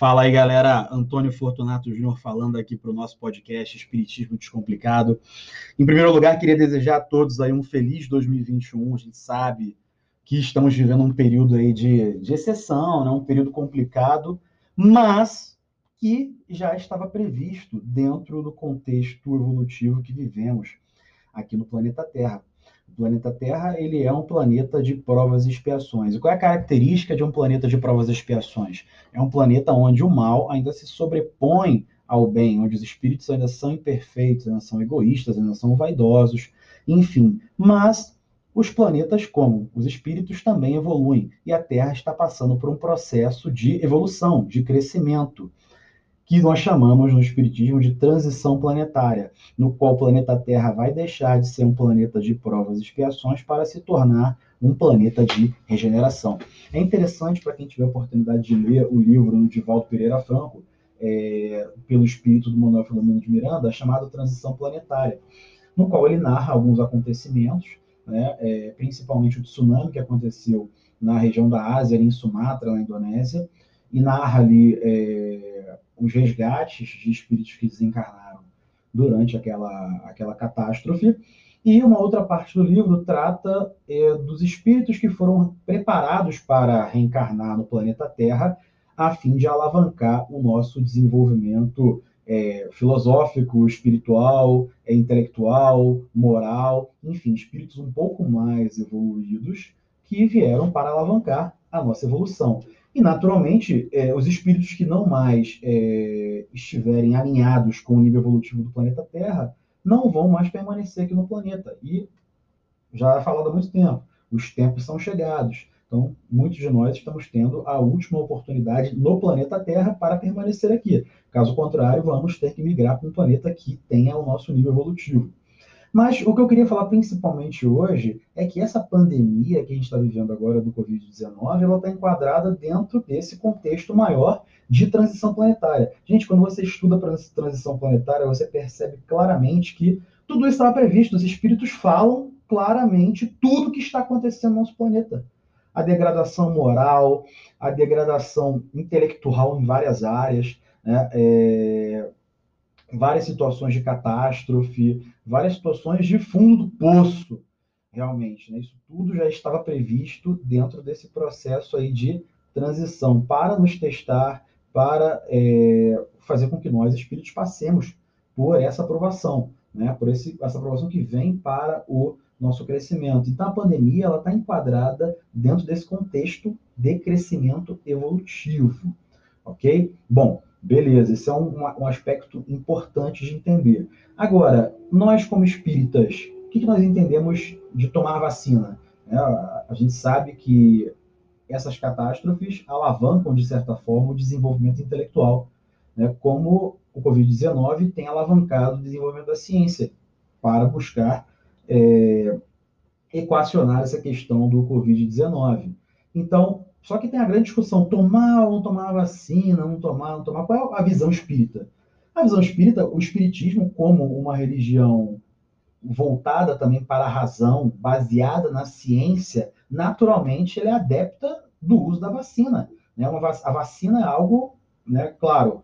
Fala aí, galera. Antônio Fortunato Júnior falando aqui para o nosso podcast Espiritismo Descomplicado. Em primeiro lugar, queria desejar a todos aí um feliz 2021. A gente sabe que estamos vivendo um período aí de, de exceção, né? um período complicado, mas que já estava previsto dentro do contexto evolutivo que vivemos aqui no planeta Terra. O planeta Terra ele é um planeta de provas e expiações. E qual é a característica de um planeta de provas e expiações? É um planeta onde o mal ainda se sobrepõe ao bem, onde os espíritos ainda são imperfeitos, ainda são egoístas, ainda são vaidosos, enfim. Mas os planetas, como os espíritos, também evoluem e a Terra está passando por um processo de evolução, de crescimento que nós chamamos no Espiritismo de transição planetária, no qual o planeta Terra vai deixar de ser um planeta de provas e expiações para se tornar um planeta de regeneração. É interessante para quem tiver a oportunidade de ler o livro do Divaldo Pereira Franco, é, pelo espírito do Manuel Filomeno de Miranda, chamado Transição Planetária, no qual ele narra alguns acontecimentos, né, é, principalmente o tsunami que aconteceu na região da Ásia, em Sumatra, na Indonésia, e narra ali é, os resgates de espíritos que desencarnaram durante aquela, aquela catástrofe. E uma outra parte do livro trata é, dos espíritos que foram preparados para reencarnar no planeta Terra, a fim de alavancar o nosso desenvolvimento é, filosófico, espiritual, é, intelectual, moral, enfim, espíritos um pouco mais evoluídos que vieram para alavancar a nossa evolução. E, naturalmente, é, os espíritos que não mais é, estiverem alinhados com o nível evolutivo do planeta Terra não vão mais permanecer aqui no planeta. E já é falado há muito tempo, os tempos são chegados. Então, muitos de nós estamos tendo a última oportunidade no planeta Terra para permanecer aqui. Caso contrário, vamos ter que migrar para um planeta que tenha o nosso nível evolutivo. Mas o que eu queria falar principalmente hoje é que essa pandemia que a gente está vivendo agora do Covid-19, ela está enquadrada dentro desse contexto maior de transição planetária. Gente, quando você estuda transição planetária, você percebe claramente que tudo isso estava previsto. Os espíritos falam claramente tudo que está acontecendo no nosso planeta. A degradação moral, a degradação intelectual em várias áreas, né? É, várias situações de catástrofe, várias situações de fundo do poço, realmente. Né? Isso tudo já estava previsto dentro desse processo aí de transição para nos testar, para é, fazer com que nós, espíritos, passemos por essa aprovação, né? por esse, essa aprovação que vem para o nosso crescimento. Então, a pandemia ela está enquadrada dentro desse contexto de crescimento evolutivo, ok? Bom, beleza, esse é um, um aspecto importante de entender. Agora, nós como espíritas, o que, nós entendemos de tomar vacina? É, a gente sabe que essas catástrofes alavancam, de certa forma, o desenvolvimento intelectual, né? como o Covid-19 tem alavancado o desenvolvimento da ciência para buscar é, equacionar essa questão do Covid-19. Então, só que tem a grande discussão: tomar ou não tomar vacina, não tomar, não tomar. Qual é a visão espírita? A visão espírita, o espiritismo, como uma religião voltada também para a razão, baseada na ciência, naturalmente ele é adepta do uso da vacina. Né? Uma, a vacina é algo, né, claro,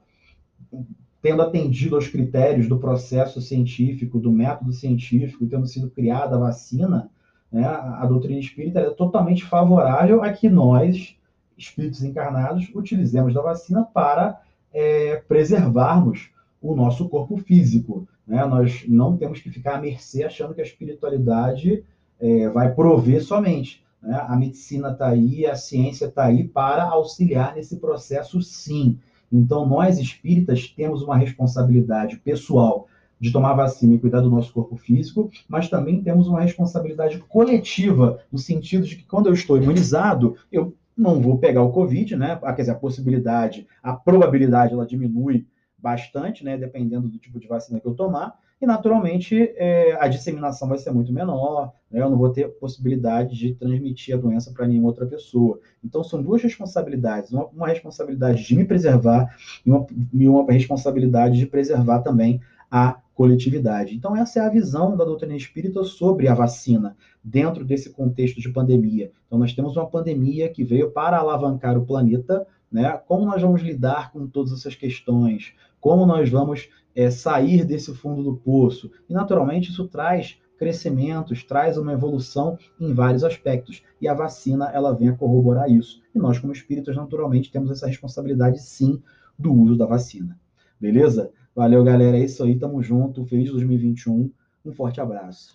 tendo atendido aos critérios do processo científico, do método científico, tendo sido criada a vacina, né, a, doutrina espírita é totalmente favorável a que nós, espíritos encarnados, utilizemos da vacina para é, preservarmos o nosso corpo físico. Né? Nós não temos que ficar à mercê achando que a espiritualidade é, vai prover somente. Né? A medicina está aí, a ciência está aí para auxiliar nesse processo, sim. Então, nós espíritas temos uma responsabilidade pessoal de tomar vacina e cuidar do nosso corpo físico, mas também temos uma responsabilidade coletiva, no sentido de que quando eu estou imunizado, eu não vou pegar o Covid, né? Ah, quer dizer, a possibilidade, a probabilidade, ela diminui bastante, né? Dependendo do tipo de vacina que eu tomar. E, naturalmente, é, a disseminação vai ser muito menor, né? eu não vou ter possibilidade de transmitir a doença para nenhuma outra pessoa. Então, são duas responsabilidades: uma, uma responsabilidade de me preservar e uma, e uma responsabilidade de preservar também a coletividade. Então, essa é a visão da doutrina espírita sobre a vacina, dentro desse contexto de pandemia. Então, nós temos uma pandemia que veio para alavancar o planeta, né? Como nós vamos lidar com todas essas questões? Como nós vamos é, sair desse fundo do poço? E, naturalmente, isso traz crescimentos, traz uma evolução em vários aspectos. E a vacina, ela vem a corroborar isso. E nós, como espíritos, naturalmente, temos essa responsabilidade, sim, do uso da vacina. Beleza? Valeu, galera. É isso aí. Tamo junto. Feliz 2021. Um forte abraço.